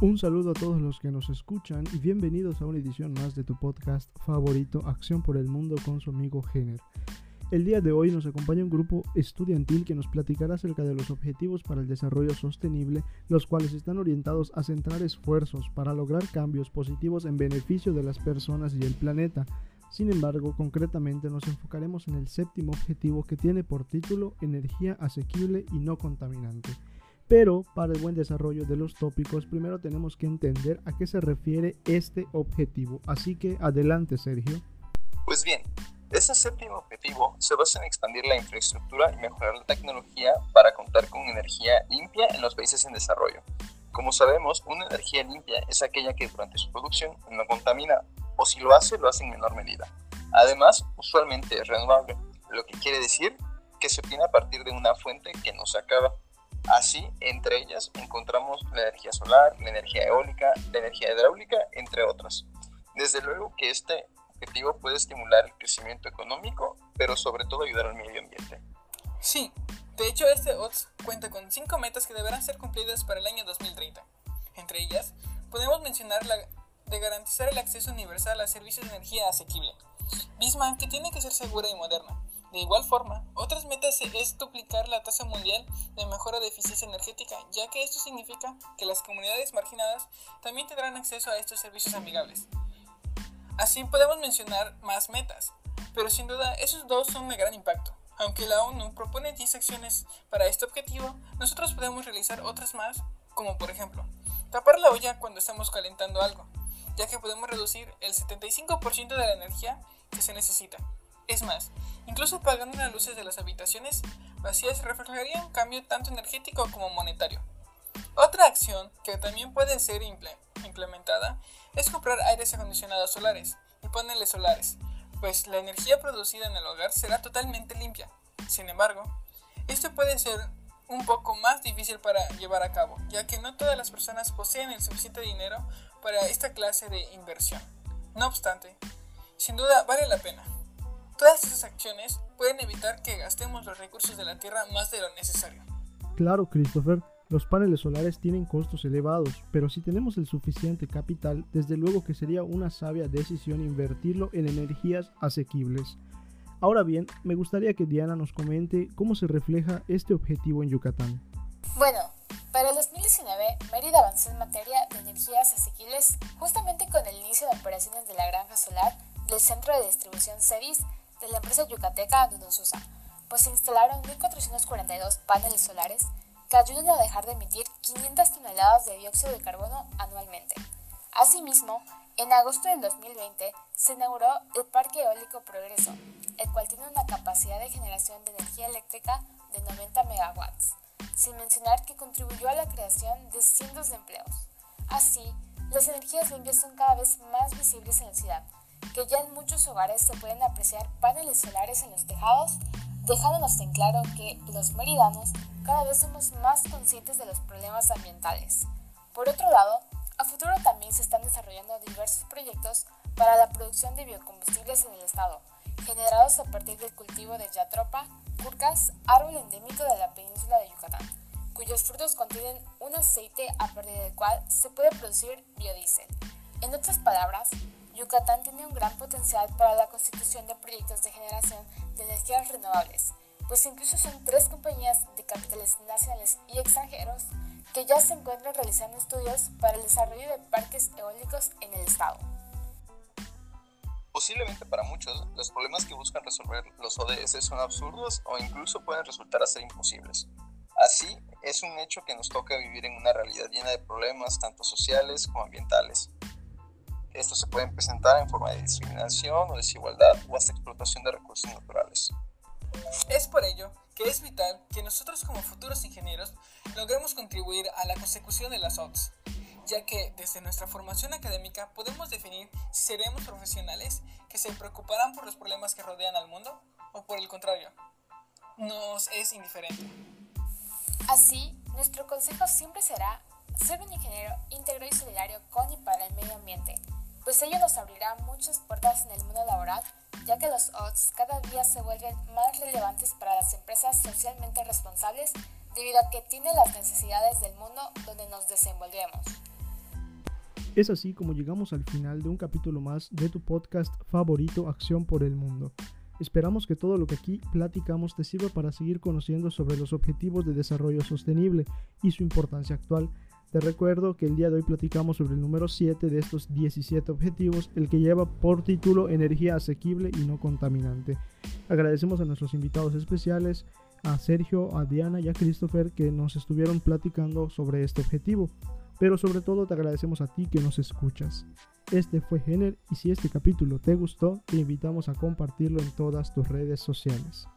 Un saludo a todos los que nos escuchan y bienvenidos a una edición más de tu podcast favorito Acción por el Mundo con su amigo Jenner. El día de hoy nos acompaña un grupo estudiantil que nos platicará acerca de los objetivos para el desarrollo sostenible, los cuales están orientados a centrar esfuerzos para lograr cambios positivos en beneficio de las personas y el planeta. Sin embargo, concretamente nos enfocaremos en el séptimo objetivo que tiene por título Energía asequible y no contaminante. Pero para el buen desarrollo de los tópicos, primero tenemos que entender a qué se refiere este objetivo. Así que adelante, Sergio. Pues bien, ese séptimo objetivo se basa en expandir la infraestructura y mejorar la tecnología para contar con energía limpia en los países en desarrollo. Como sabemos, una energía limpia es aquella que durante su producción no contamina, o si lo hace, lo hace en menor medida. Además, usualmente es renovable, lo que quiere decir que se obtiene a partir de una fuente que no se acaba. Así, entre ellas encontramos la energía solar, la energía eólica, la energía hidráulica, entre otras. Desde luego que este objetivo puede estimular el crecimiento económico, pero sobre todo ayudar al medio ambiente. Sí, de hecho este OTS cuenta con cinco metas que deberán ser cumplidas para el año 2030. Entre ellas, podemos mencionar la de garantizar el acceso universal a servicios de energía asequible, misma que tiene que ser segura y moderna, de igual forma, otras metas es duplicar la tasa mundial de mejora de eficiencia energética, ya que esto significa que las comunidades marginadas también tendrán acceso a estos servicios amigables. Así podemos mencionar más metas, pero sin duda esos dos son de gran impacto. Aunque la ONU propone 10 acciones para este objetivo, nosotros podemos realizar otras más, como por ejemplo, tapar la olla cuando estamos calentando algo, ya que podemos reducir el 75% de la energía que se necesita. Es más, incluso apagando las luces de las habitaciones vacías reflejaría un cambio tanto energético como monetario. Otra acción que también puede ser implementada es comprar aires acondicionados solares y paneles solares, pues la energía producida en el hogar será totalmente limpia. Sin embargo, esto puede ser un poco más difícil para llevar a cabo, ya que no todas las personas poseen el suficiente dinero para esta clase de inversión. No obstante, sin duda vale la pena. Todas esas acciones pueden evitar que gastemos los recursos de la Tierra más de lo necesario. Claro, Christopher, los paneles solares tienen costos elevados, pero si tenemos el suficiente capital, desde luego que sería una sabia decisión invertirlo en energías asequibles. Ahora bien, me gustaría que Diana nos comente cómo se refleja este objetivo en Yucatán. Bueno, para el 2019, Mérida avanzó en materia de energías asequibles justamente con el inicio de operaciones de la granja solar del centro de distribución CEDIS de la empresa yucateca Dunosusa, pues se instalaron 1.442 paneles solares que ayudan a dejar de emitir 500 toneladas de dióxido de carbono anualmente. Asimismo, en agosto del 2020 se inauguró el Parque Eólico Progreso, el cual tiene una capacidad de generación de energía eléctrica de 90 megawatts, sin mencionar que contribuyó a la creación de cientos de empleos. Así, las energías limpias son cada vez más visibles en la ciudad, que ya en muchos hogares se pueden apreciar paneles solares en los tejados, dejándonos en claro que los meridanos cada vez somos más conscientes de los problemas ambientales. Por otro lado, a futuro también se están desarrollando diversos proyectos para la producción de biocombustibles en el estado, generados a partir del cultivo de yatropa, curcas, árbol endémico de la península de Yucatán, cuyos frutos contienen un aceite a partir del cual se puede producir biodiesel. En otras palabras, Yucatán tiene un gran potencial para la constitución de proyectos de generación de energías renovables, pues incluso son tres compañías de capitales nacionales y extranjeros que ya se encuentran realizando estudios para el desarrollo de parques eólicos en el estado. Posiblemente para muchos, los problemas que buscan resolver los ODS son absurdos o incluso pueden resultar a ser imposibles. Así, es un hecho que nos toca vivir en una realidad llena de problemas tanto sociales como ambientales. Estos se pueden presentar en forma de discriminación o desigualdad o hasta explotación de recursos naturales. Es por ello que es vital que nosotros como futuros ingenieros logremos contribuir a la consecución de las OTS, ya que desde nuestra formación académica podemos definir si seremos profesionales que se preocuparán por los problemas que rodean al mundo o por el contrario, nos es indiferente. Así, nuestro consejo siempre será ser un ingeniero íntegro y solidario con y para el medio ambiente, pues ello nos abrirá muchas puertas en el mundo laboral, ya que los odds cada día se vuelven más relevantes para las empresas socialmente responsables debido a que tienen las necesidades del mundo donde nos desenvolvemos. Es así como llegamos al final de un capítulo más de tu podcast favorito Acción por el Mundo. Esperamos que todo lo que aquí platicamos te sirva para seguir conociendo sobre los objetivos de desarrollo sostenible y su importancia actual. Te recuerdo que el día de hoy platicamos sobre el número 7 de estos 17 objetivos, el que lleva por título Energía asequible y no contaminante. Agradecemos a nuestros invitados especiales, a Sergio, a Diana y a Christopher que nos estuvieron platicando sobre este objetivo. Pero sobre todo te agradecemos a ti que nos escuchas. Este fue Gener y si este capítulo te gustó, te invitamos a compartirlo en todas tus redes sociales.